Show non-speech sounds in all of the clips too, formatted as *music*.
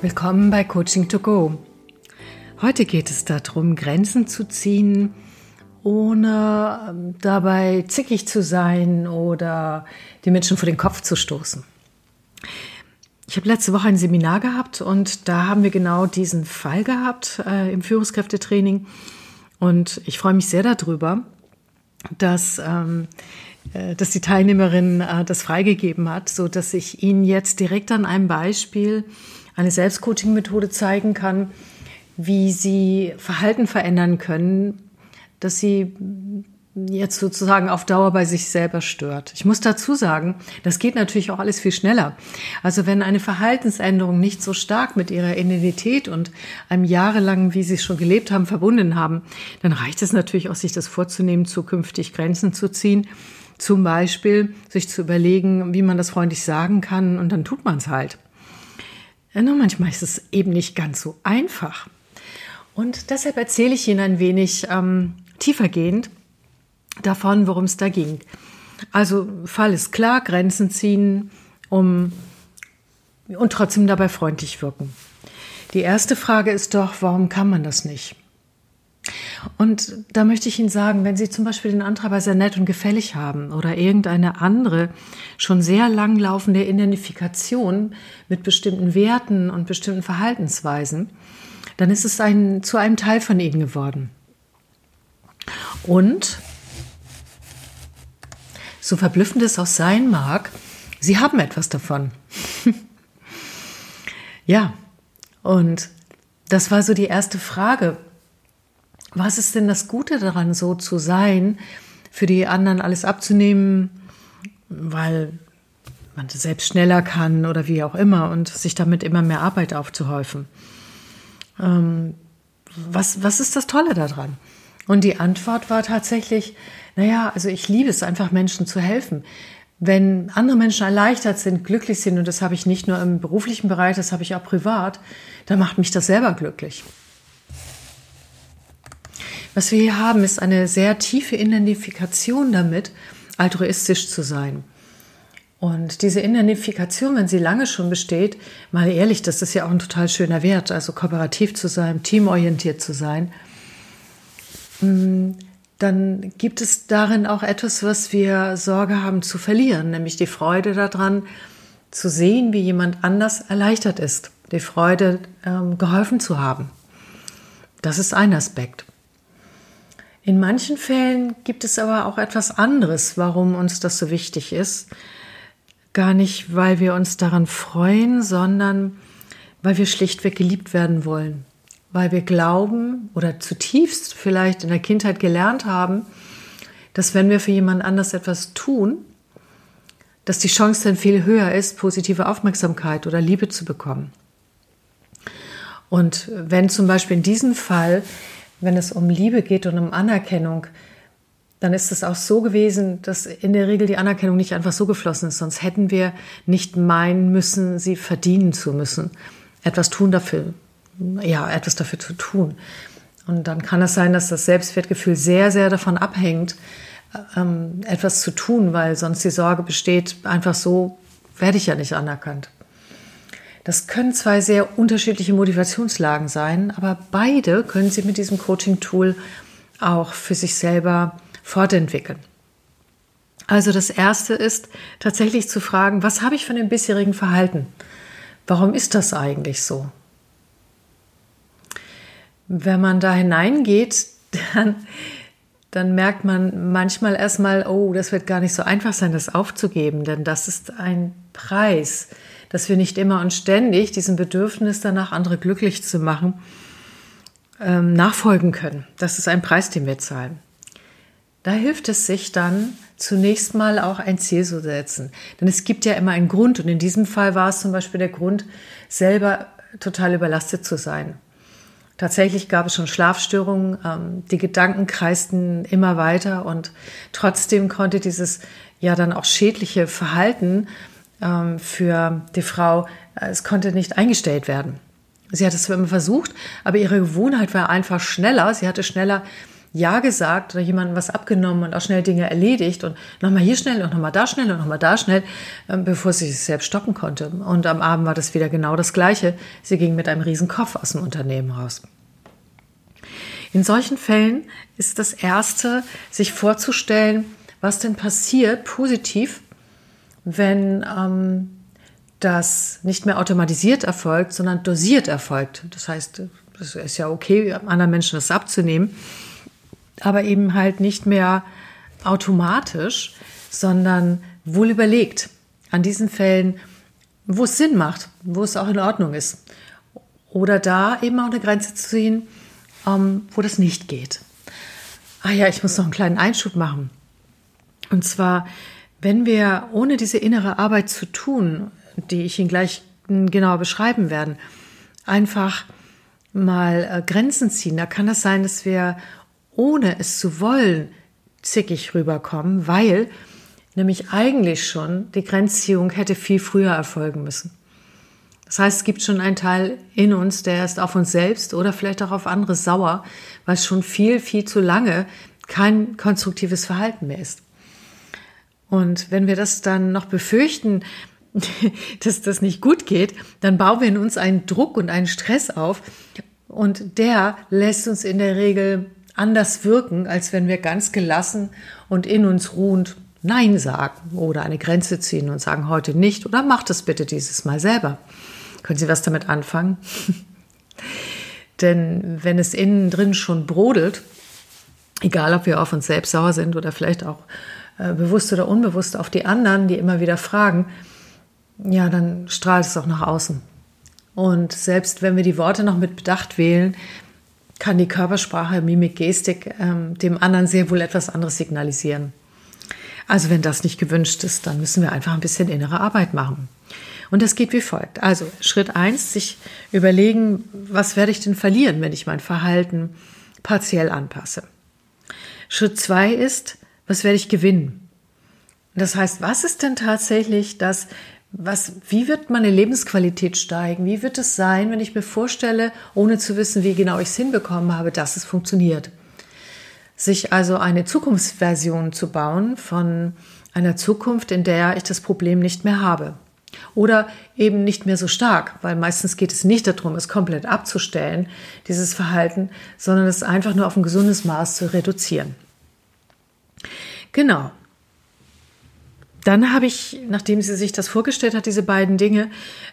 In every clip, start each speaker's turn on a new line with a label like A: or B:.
A: Willkommen bei Coaching to Go. Heute geht es darum, Grenzen zu ziehen, ohne ähm, dabei zickig zu sein oder die Menschen vor den Kopf zu stoßen. Ich habe letzte Woche ein Seminar gehabt und da haben wir genau diesen Fall gehabt äh, im Führungskräftetraining. Und ich freue mich sehr darüber, dass, ähm, äh, dass die Teilnehmerin äh, das freigegeben hat, so dass ich Ihnen jetzt direkt an einem Beispiel eine Selbstcoaching-Methode zeigen kann, wie sie Verhalten verändern können, dass sie jetzt sozusagen auf Dauer bei sich selber stört. Ich muss dazu sagen, das geht natürlich auch alles viel schneller. Also wenn eine Verhaltensänderung nicht so stark mit ihrer Identität und einem jahrelangen, wie sie es schon gelebt haben, verbunden haben, dann reicht es natürlich auch, sich das vorzunehmen, zukünftig Grenzen zu ziehen. Zum Beispiel sich zu überlegen, wie man das freundlich sagen kann und dann tut man es halt. Ja, nur manchmal ist es eben nicht ganz so einfach. Und deshalb erzähle ich Ihnen ein wenig ähm, tiefergehend davon, worum es da ging. Also Fall ist klar, Grenzen ziehen, um und trotzdem dabei freundlich wirken. Die erste Frage ist doch, warum kann man das nicht? Und da möchte ich Ihnen sagen, wenn Sie zum Beispiel den Antreiber sehr nett und gefällig haben oder irgendeine andere schon sehr langlaufende Identifikation mit bestimmten Werten und bestimmten Verhaltensweisen, dann ist es ein, zu einem Teil von Ihnen geworden. Und so verblüffend es auch sein mag, Sie haben etwas davon. *laughs* ja, und das war so die erste Frage, was ist denn das Gute daran, so zu sein, für die anderen alles abzunehmen, weil man selbst schneller kann oder wie auch immer und sich damit immer mehr Arbeit aufzuhäufen? Ähm, was, was ist das Tolle daran? Und die Antwort war tatsächlich, naja, also ich liebe es einfach Menschen zu helfen. Wenn andere Menschen erleichtert sind, glücklich sind, und das habe ich nicht nur im beruflichen Bereich, das habe ich auch privat, dann macht mich das selber glücklich. Was wir hier haben, ist eine sehr tiefe Identifikation damit, altruistisch zu sein. Und diese Identifikation, wenn sie lange schon besteht, mal ehrlich, das ist ja auch ein total schöner Wert, also kooperativ zu sein, teamorientiert zu sein, mm, dann gibt es darin auch etwas, was wir Sorge haben zu verlieren, nämlich die Freude daran, zu sehen, wie jemand anders erleichtert ist, die Freude, ähm, geholfen zu haben. Das ist ein Aspekt. In manchen Fällen gibt es aber auch etwas anderes, warum uns das so wichtig ist. Gar nicht, weil wir uns daran freuen, sondern weil wir schlichtweg geliebt werden wollen. Weil wir glauben oder zutiefst vielleicht in der Kindheit gelernt haben, dass wenn wir für jemand anders etwas tun, dass die Chance dann viel höher ist, positive Aufmerksamkeit oder Liebe zu bekommen. Und wenn zum Beispiel in diesem Fall wenn es um Liebe geht und um Anerkennung, dann ist es auch so gewesen, dass in der Regel die Anerkennung nicht einfach so geflossen ist. Sonst hätten wir nicht meinen müssen, sie verdienen zu müssen. Etwas tun dafür, ja, etwas dafür zu tun. Und dann kann es sein, dass das Selbstwertgefühl sehr, sehr davon abhängt, ähm, etwas zu tun, weil sonst die Sorge besteht, einfach so werde ich ja nicht anerkannt. Das können zwei sehr unterschiedliche Motivationslagen sein, aber beide können Sie mit diesem Coaching-Tool auch für sich selber fortentwickeln. Also das erste ist tatsächlich zu fragen, was habe ich von dem bisherigen Verhalten? Warum ist das eigentlich so? Wenn man da hineingeht, dann, dann merkt man manchmal erstmal, oh, das wird gar nicht so einfach sein, das aufzugeben, denn das ist ein Preis, dass wir nicht immer und ständig diesem Bedürfnis danach, andere glücklich zu machen, ähm, nachfolgen können. Das ist ein Preis, den wir zahlen. Da hilft es sich dann zunächst mal auch ein Ziel zu setzen. Denn es gibt ja immer einen Grund und in diesem Fall war es zum Beispiel der Grund, selber total überlastet zu sein. Tatsächlich gab es schon Schlafstörungen, ähm, die Gedanken kreisten immer weiter und trotzdem konnte dieses ja dann auch schädliche Verhalten ähm, für die Frau, äh, es konnte nicht eingestellt werden. Sie hat es immer versucht, aber ihre Gewohnheit war einfach schneller. Sie hatte schneller Ja gesagt oder jemandem was abgenommen und auch schnell Dinge erledigt und nochmal hier schnell und nochmal da schnell und nochmal da schnell, ähm, bevor sie sich selbst stoppen konnte. Und am Abend war das wieder genau das Gleiche. Sie ging mit einem riesen Kopf aus dem Unternehmen raus. In solchen Fällen ist das Erste, sich vorzustellen, was denn passiert, positiv, wenn ähm, das nicht mehr automatisiert erfolgt, sondern dosiert erfolgt. Das heißt, es ist ja okay, anderen Menschen das abzunehmen, aber eben halt nicht mehr automatisch, sondern wohl überlegt. An diesen Fällen, wo es Sinn macht, wo es auch in Ordnung ist. Oder da eben auch eine Grenze zu ziehen, ähm, wo das nicht geht. Ah ja, ich muss noch einen kleinen Einschub machen. Und zwar, wenn wir ohne diese innere Arbeit zu tun, die ich Ihnen gleich genauer beschreiben werde, einfach mal äh, Grenzen ziehen, da kann es sein, dass wir ohne es zu wollen zickig rüberkommen, weil nämlich eigentlich schon die Grenzziehung hätte viel früher erfolgen müssen. Das heißt, es gibt schon einen Teil in uns, der ist auf uns selbst oder vielleicht auch auf andere sauer, weil es schon viel, viel zu lange kein konstruktives Verhalten mehr ist. Und wenn wir das dann noch befürchten, *laughs* dass das nicht gut geht, dann bauen wir in uns einen Druck und einen Stress auf. Und der lässt uns in der Regel anders wirken, als wenn wir ganz gelassen und in uns ruhend Nein sagen oder eine Grenze ziehen und sagen heute nicht oder macht es bitte dieses Mal selber. Können Sie was damit anfangen? *laughs* Denn wenn es innen drin schon brodelt, egal ob wir auf uns selbst sauer sind oder vielleicht auch äh, bewusst oder unbewusst auf die anderen, die immer wieder fragen, ja, dann strahlt es auch nach außen. Und selbst wenn wir die Worte noch mit Bedacht wählen, kann die Körpersprache, Mimik, Gestik ähm, dem anderen sehr wohl etwas anderes signalisieren. Also wenn das nicht gewünscht ist, dann müssen wir einfach ein bisschen innere Arbeit machen. Und das geht wie folgt. Also Schritt eins, sich überlegen, was werde ich denn verlieren, wenn ich mein Verhalten partiell anpasse. Schritt zwei ist, was werde ich gewinnen? Das heißt, was ist denn tatsächlich das, was, wie wird meine Lebensqualität steigen? Wie wird es sein, wenn ich mir vorstelle, ohne zu wissen, wie genau ich es hinbekommen habe, dass es funktioniert? Sich also eine Zukunftsversion zu bauen von einer Zukunft, in der ich das Problem nicht mehr habe. Oder eben nicht mehr so stark, weil meistens geht es nicht darum, es komplett abzustellen, dieses Verhalten, sondern es einfach nur auf ein gesundes Maß zu reduzieren. Genau. Dann habe ich, nachdem sie sich das vorgestellt hat, diese beiden Dinge,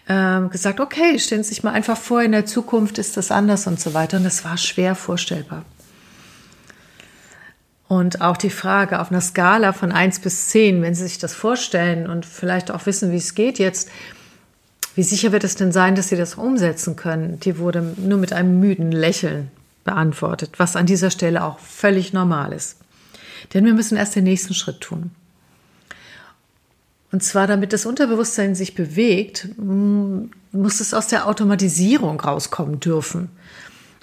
A: äh, gesagt, okay, stellen Sie sich mal einfach vor, in der Zukunft ist das anders und so weiter. Und das war schwer vorstellbar. Und auch die Frage auf einer Skala von 1 bis 10, wenn Sie sich das vorstellen und vielleicht auch wissen, wie es geht jetzt, wie sicher wird es denn sein, dass Sie das umsetzen können? Die wurde nur mit einem müden Lächeln beantwortet, was an dieser Stelle auch völlig normal ist. Denn wir müssen erst den nächsten Schritt tun. Und zwar, damit das Unterbewusstsein sich bewegt, muss es aus der Automatisierung rauskommen dürfen.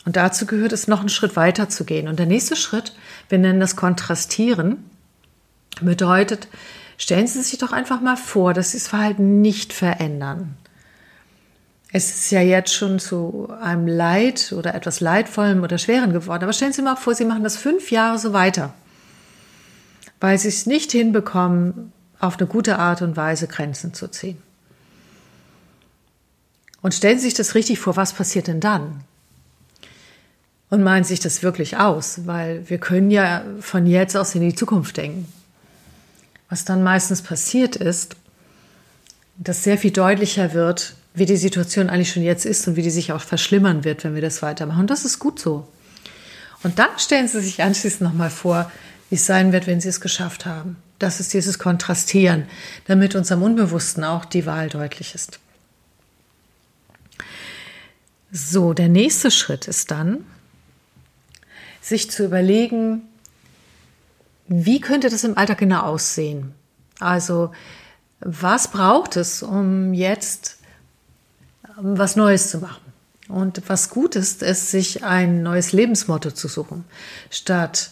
A: Und dazu gehört es, noch einen Schritt weiter zu gehen. Und der nächste Schritt, wir nennen das Kontrastieren, bedeutet, stellen Sie sich doch einfach mal vor, dass Sie das Verhalten nicht verändern. Es ist ja jetzt schon zu einem Leid oder etwas Leidvollem oder Schweren geworden. Aber stellen Sie mal vor, Sie machen das fünf Jahre so weiter, weil Sie es nicht hinbekommen, auf eine gute Art und Weise Grenzen zu ziehen. Und stellen Sie sich das richtig vor, was passiert denn dann? Und malen sich das wirklich aus, weil wir können ja von jetzt aus in die Zukunft denken. Was dann meistens passiert ist, dass sehr viel deutlicher wird, wie die Situation eigentlich schon jetzt ist und wie die sich auch verschlimmern wird, wenn wir das weitermachen. Und das ist gut so. Und dann stellen Sie sich anschließend nochmal vor, wie es sein wird, wenn Sie es geschafft haben. Das ist dieses Kontrastieren, damit unserem Unbewussten auch die Wahl deutlich ist. So, der nächste Schritt ist dann, sich zu überlegen, wie könnte das im Alltag genau aussehen? Also, was braucht es, um jetzt was Neues zu machen? Und was gut ist, ist, sich ein neues Lebensmotto zu suchen, statt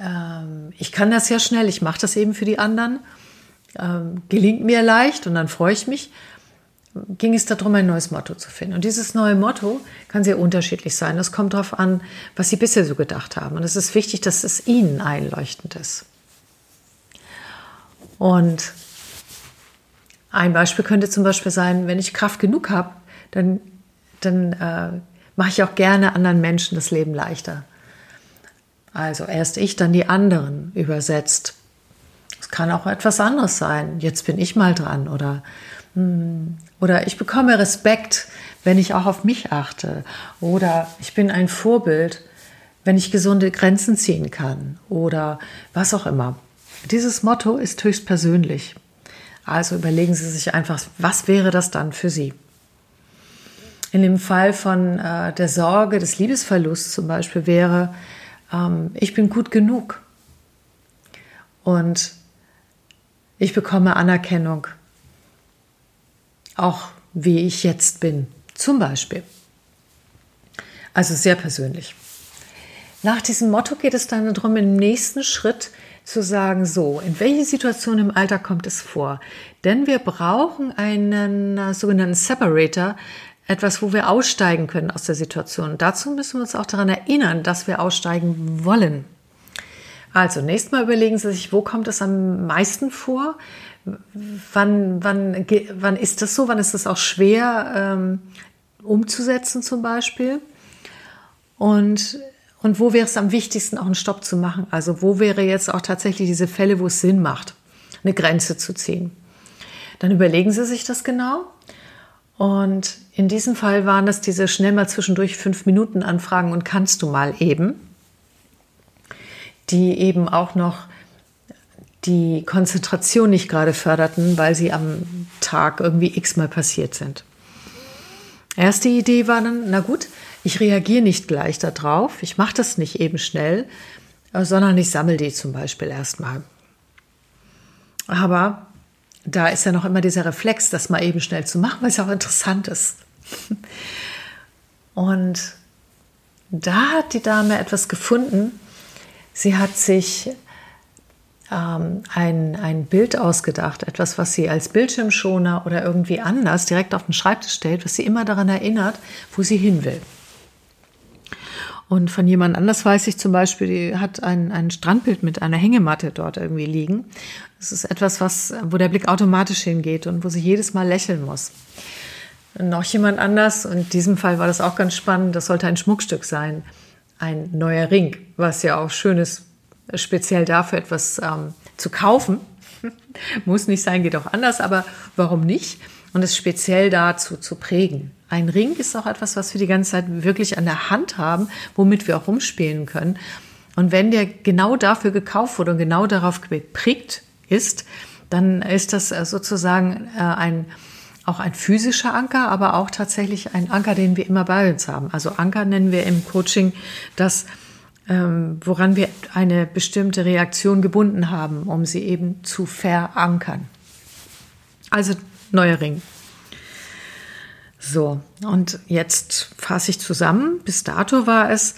A: ähm, ich kann das ja schnell, ich mache das eben für die anderen, ähm, gelingt mir leicht und dann freue ich mich. ging es darum, ein neues Motto zu finden. Und dieses neue Motto kann sehr unterschiedlich sein. Das kommt darauf an, was Sie bisher so gedacht haben. Und es ist wichtig, dass es Ihnen einleuchtend ist. Und ein Beispiel könnte zum Beispiel sein, wenn ich Kraft genug habe, dann, dann äh, mache ich auch gerne anderen Menschen das Leben leichter. Also erst ich, dann die anderen übersetzt. Es kann auch etwas anderes sein. Jetzt bin ich mal dran oder hm, oder ich bekomme Respekt, wenn ich auch auf mich achte. Oder ich bin ein Vorbild, wenn ich gesunde Grenzen ziehen kann. Oder was auch immer. Dieses Motto ist höchst persönlich. Also überlegen Sie sich einfach, was wäre das dann für Sie? In dem Fall von äh, der Sorge des Liebesverlusts zum Beispiel wäre, ähm, ich bin gut genug und ich bekomme Anerkennung, auch wie ich jetzt bin, zum Beispiel. Also sehr persönlich. Nach diesem Motto geht es dann darum, im nächsten Schritt zu sagen, so, in welche Situation im Alter kommt es vor? Denn wir brauchen einen äh, sogenannten Separator, etwas, wo wir aussteigen können aus der Situation. Dazu müssen wir uns auch daran erinnern, dass wir aussteigen wollen. Also, nächstes Mal überlegen Sie sich, wo kommt es am meisten vor? Wann, wann, wann ist das so? Wann ist das auch schwer ähm, umzusetzen zum Beispiel? Und, und wo wäre es am wichtigsten, auch einen Stopp zu machen? Also wo wäre jetzt auch tatsächlich diese Fälle, wo es Sinn macht, eine Grenze zu ziehen? Dann überlegen Sie sich das genau und in diesem Fall waren das diese schnell mal zwischendurch fünf Minuten Anfragen und kannst du mal eben, die eben auch noch die Konzentration nicht gerade förderten, weil sie am Tag irgendwie x-mal passiert sind. Erste Idee war dann, na gut, ich reagiere nicht gleich darauf, ich mache das nicht eben schnell, sondern ich sammle die zum Beispiel erstmal. Aber da ist ja noch immer dieser Reflex, das mal eben schnell zu machen, weil es auch interessant ist. *laughs* Und da hat die Dame etwas gefunden. Sie hat sich ähm, ein, ein Bild ausgedacht, etwas, was sie als Bildschirmschoner oder irgendwie anders direkt auf den Schreibtisch stellt, was sie immer daran erinnert, wo sie hin will. Und von jemand anders weiß ich zum Beispiel, die hat ein, ein Strandbild mit einer Hängematte dort irgendwie liegen. Das ist etwas, was, wo der Blick automatisch hingeht und wo sie jedes Mal lächeln muss. Noch jemand anders, und in diesem Fall war das auch ganz spannend, das sollte ein Schmuckstück sein. Ein neuer Ring, was ja auch schön ist, speziell dafür etwas ähm, zu kaufen. *laughs* Muss nicht sein, geht auch anders, aber warum nicht? Und es speziell dazu zu prägen. Ein Ring ist auch etwas, was wir die ganze Zeit wirklich an der Hand haben, womit wir auch rumspielen können. Und wenn der genau dafür gekauft wurde und genau darauf geprägt ist, dann ist das äh, sozusagen äh, ein, auch ein physischer Anker, aber auch tatsächlich ein Anker, den wir immer bei uns haben. Also Anker nennen wir im Coaching das, ähm, woran wir eine bestimmte Reaktion gebunden haben, um sie eben zu verankern. Also neuer Ring. So, und jetzt fasse ich zusammen. Bis dato war es,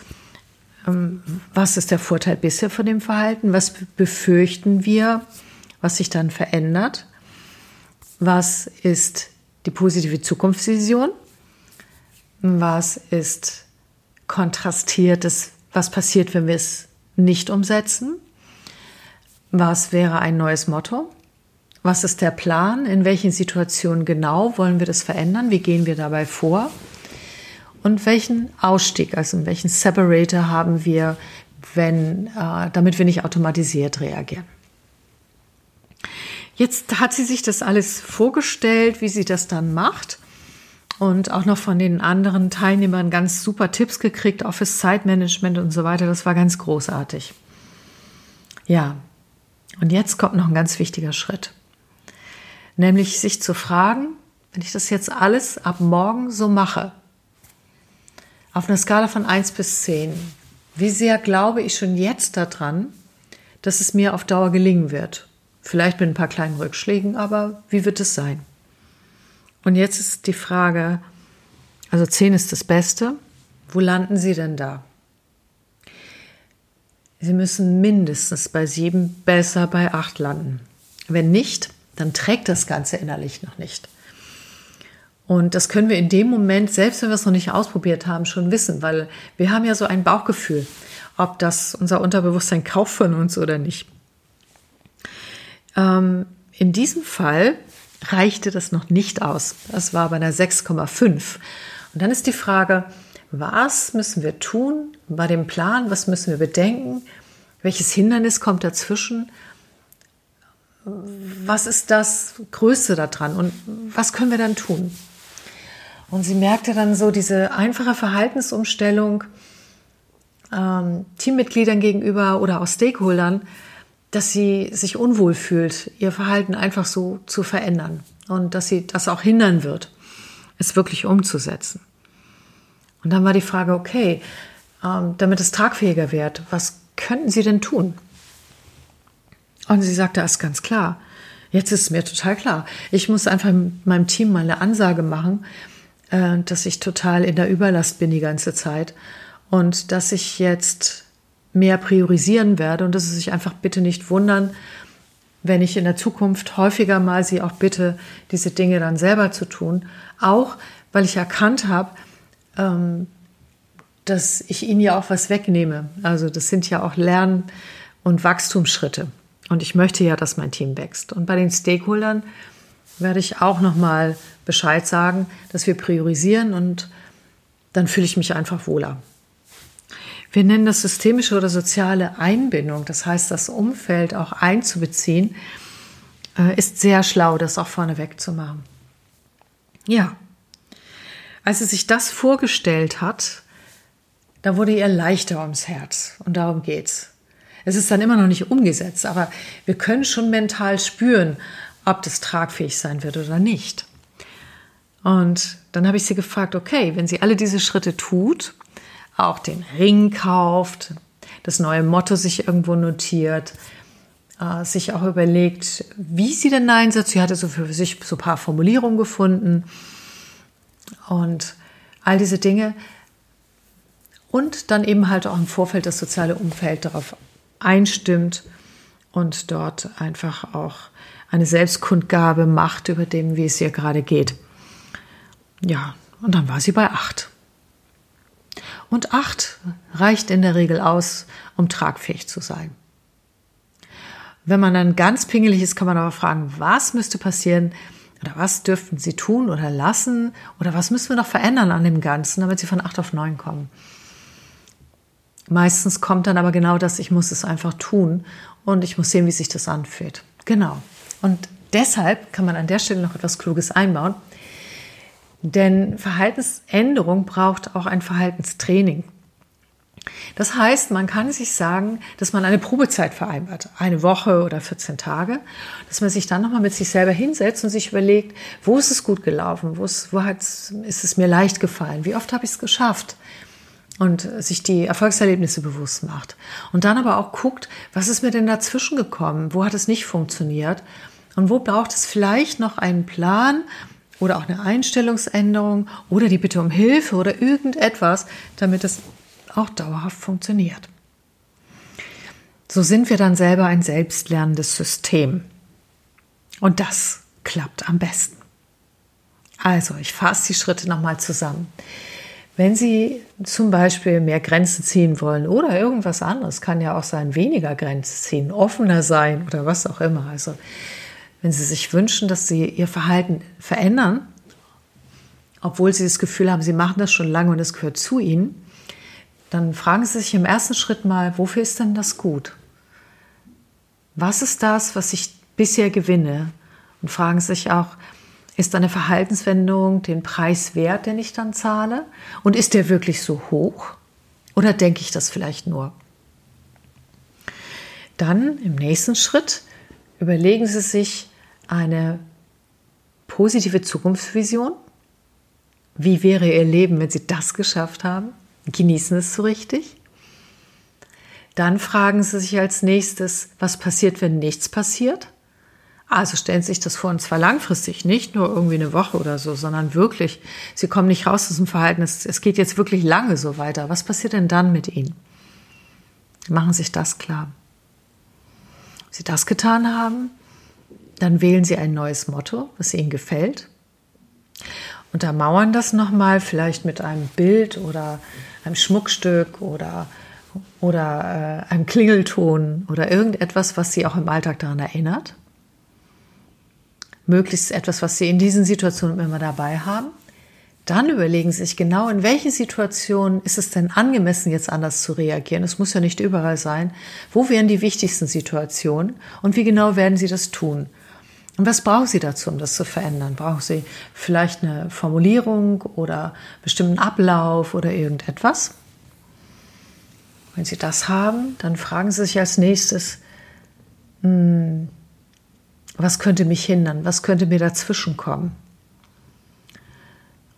A: ähm, was ist der Vorteil bisher von dem Verhalten? Was befürchten wir, was sich dann verändert? Was ist die positive Zukunftsvision? Was ist kontrastiertes, was passiert, wenn wir es nicht umsetzen? Was wäre ein neues Motto? Was ist der Plan? In welchen Situationen genau wollen wir das verändern? Wie gehen wir dabei vor? Und welchen Ausstieg, also welchen Separator haben wir, wenn, äh, damit wir nicht automatisiert reagieren? Jetzt hat sie sich das alles vorgestellt, wie sie das dann macht und auch noch von den anderen Teilnehmern ganz super Tipps gekriegt, Office Zeitmanagement und so weiter. Das war ganz großartig. Ja, und jetzt kommt noch ein ganz wichtiger Schritt. Nämlich sich zu fragen, wenn ich das jetzt alles ab morgen so mache, auf einer Skala von 1 bis 10, wie sehr glaube ich schon jetzt daran, dass es mir auf Dauer gelingen wird? Vielleicht mit ein paar kleinen Rückschlägen, aber wie wird es sein? Und jetzt ist die Frage, also 10 ist das Beste, wo landen Sie denn da? Sie müssen mindestens bei 7, besser bei 8 landen. Wenn nicht, dann trägt das Ganze innerlich noch nicht. Und das können wir in dem Moment, selbst wenn wir es noch nicht ausprobiert haben, schon wissen, weil wir haben ja so ein Bauchgefühl, ob das unser Unterbewusstsein kauft von uns oder nicht. Ähm, in diesem Fall reichte das noch nicht aus. Das war bei einer 6,5. Und dann ist die Frage, was müssen wir tun bei dem Plan? Was müssen wir bedenken? Welches Hindernis kommt dazwischen? Was ist das Größte daran? Und was können wir dann tun? Und sie merkte dann so diese einfache Verhaltensumstellung ähm, Teammitgliedern gegenüber oder auch Stakeholdern, dass sie sich unwohl fühlt, ihr Verhalten einfach so zu verändern und dass sie das auch hindern wird, es wirklich umzusetzen. Und dann war die Frage, okay, ähm, damit es tragfähiger wird, was könnten Sie denn tun? Und sie sagte, das ist ganz klar. Jetzt ist es mir total klar. Ich muss einfach meinem Team mal eine Ansage machen, äh, dass ich total in der Überlast bin die ganze Zeit und dass ich jetzt mehr priorisieren werde und dass sie sich einfach bitte nicht wundern, wenn ich in der Zukunft häufiger mal sie auch bitte, diese Dinge dann selber zu tun. Auch weil ich erkannt habe, ähm, dass ich ihnen ja auch was wegnehme. Also das sind ja auch Lern- und Wachstumsschritte. Und ich möchte ja, dass mein Team wächst. Und bei den Stakeholdern werde ich auch nochmal Bescheid sagen, dass wir priorisieren und dann fühle ich mich einfach wohler. Wir nennen das systemische oder soziale Einbindung. Das heißt, das Umfeld auch einzubeziehen, äh, ist sehr schlau, das auch vorneweg zu machen. Ja, als sie sich das vorgestellt hat, da wurde ihr leichter ums Herz. Und darum geht's. Es ist dann immer noch nicht umgesetzt, aber wir können schon mental spüren, ob das tragfähig sein wird oder nicht. Und dann habe ich sie gefragt, okay, wenn sie alle diese Schritte tut, auch den Ring kauft, das neue Motto sich irgendwo notiert, äh, sich auch überlegt, wie sie denn Nein sagt. Sie hatte so für sich so ein paar Formulierungen gefunden und all diese Dinge. Und dann eben halt auch im Vorfeld das soziale Umfeld darauf einstimmt und dort einfach auch eine Selbstkundgabe macht über dem, wie es ihr gerade geht. Ja, und dann war sie bei acht. Und acht reicht in der Regel aus, um tragfähig zu sein. Wenn man dann ganz pingelig ist, kann man aber fragen, was müsste passieren oder was dürften Sie tun oder lassen oder was müssen wir noch verändern an dem Ganzen, damit Sie von acht auf neun kommen. Meistens kommt dann aber genau das, ich muss es einfach tun und ich muss sehen, wie sich das anfühlt. Genau. Und deshalb kann man an der Stelle noch etwas Kluges einbauen. Denn Verhaltensänderung braucht auch ein Verhaltenstraining. Das heißt, man kann sich sagen, dass man eine Probezeit vereinbart, eine Woche oder 14 Tage, dass man sich dann nochmal mit sich selber hinsetzt und sich überlegt, wo ist es gut gelaufen, wo, ist, wo ist es mir leicht gefallen, wie oft habe ich es geschafft und sich die Erfolgserlebnisse bewusst macht. Und dann aber auch guckt, was ist mir denn dazwischen gekommen, wo hat es nicht funktioniert und wo braucht es vielleicht noch einen Plan oder auch eine Einstellungsänderung oder die Bitte um Hilfe oder irgendetwas, damit es auch dauerhaft funktioniert. So sind wir dann selber ein selbstlernendes System. Und das klappt am besten. Also, ich fasse die Schritte nochmal zusammen. Wenn Sie zum Beispiel mehr Grenzen ziehen wollen oder irgendwas anderes, kann ja auch sein, weniger Grenzen ziehen, offener sein oder was auch immer. Also wenn Sie sich wünschen, dass Sie Ihr Verhalten verändern, obwohl Sie das Gefühl haben, Sie machen das schon lange und es gehört zu Ihnen, dann fragen Sie sich im ersten Schritt mal, wofür ist denn das gut? Was ist das, was ich bisher gewinne? Und fragen Sie sich auch, ist eine Verhaltenswendung den Preis wert, den ich dann zahle? Und ist der wirklich so hoch? Oder denke ich das vielleicht nur? Dann im nächsten Schritt überlegen Sie sich eine positive Zukunftsvision. Wie wäre Ihr Leben, wenn Sie das geschafft haben? Genießen es so richtig? Dann fragen Sie sich als nächstes, was passiert, wenn nichts passiert? Also stellen Sie sich das vor, und zwar langfristig, nicht nur irgendwie eine Woche oder so, sondern wirklich, Sie kommen nicht raus aus dem Verhalten, es, es geht jetzt wirklich lange so weiter. Was passiert denn dann mit Ihnen? Machen Sie sich das klar. Wenn Sie das getan haben, dann wählen Sie ein neues Motto, was Ihnen gefällt. untermauern das nochmal, vielleicht mit einem Bild oder einem Schmuckstück oder, oder äh, einem Klingelton oder irgendetwas, was Sie auch im Alltag daran erinnert. Möglichst etwas, was Sie in diesen Situationen immer dabei haben. Dann überlegen Sie sich genau, in welchen Situationen ist es denn angemessen, jetzt anders zu reagieren. Es muss ja nicht überall sein. Wo wären die wichtigsten Situationen und wie genau werden Sie das tun? Und was brauchen Sie dazu, um das zu verändern? Brauchen Sie vielleicht eine Formulierung oder bestimmten Ablauf oder irgendetwas? Wenn Sie das haben, dann fragen Sie sich als nächstes, hm, was könnte mich hindern? Was könnte mir dazwischen kommen?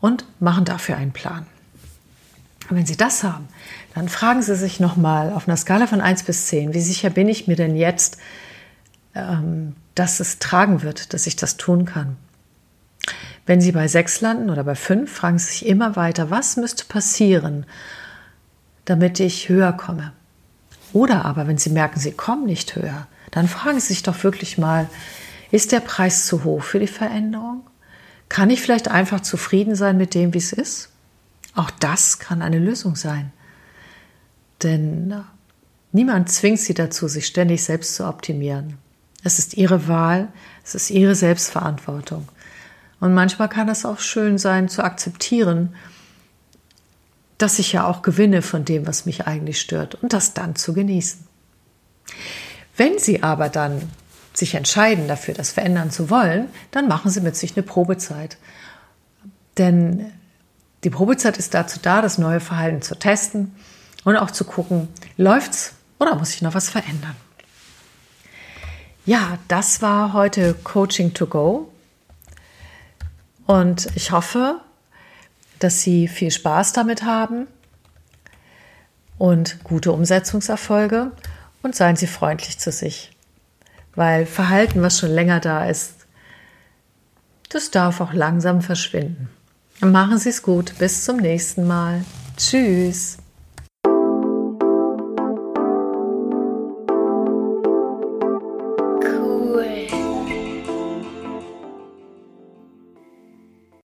A: Und machen dafür einen Plan. Und wenn Sie das haben, dann fragen Sie sich nochmal auf einer Skala von 1 bis 10, wie sicher bin ich mir denn jetzt, ähm, dass es tragen wird, dass ich das tun kann. Wenn Sie bei sechs landen oder bei fünf, fragen Sie sich immer weiter, was müsste passieren, damit ich höher komme. Oder aber, wenn Sie merken, Sie kommen nicht höher, dann fragen Sie sich doch wirklich mal, ist der Preis zu hoch für die Veränderung? Kann ich vielleicht einfach zufrieden sein mit dem, wie es ist? Auch das kann eine Lösung sein. Denn niemand zwingt Sie dazu, sich ständig selbst zu optimieren. Es ist ihre Wahl, es ist ihre Selbstverantwortung. Und manchmal kann es auch schön sein zu akzeptieren, dass ich ja auch gewinne von dem, was mich eigentlich stört und das dann zu genießen. Wenn Sie aber dann sich entscheiden dafür, das verändern zu wollen, dann machen Sie mit sich eine Probezeit. Denn die Probezeit ist dazu da, das neue Verhalten zu testen und auch zu gucken, läuft's oder muss ich noch was verändern? Ja, das war heute Coaching to Go. Und ich hoffe, dass Sie viel Spaß damit haben und gute Umsetzungserfolge und seien Sie freundlich zu sich. Weil Verhalten, was schon länger da ist, das darf auch langsam verschwinden. Machen Sie es gut. Bis zum nächsten Mal. Tschüss.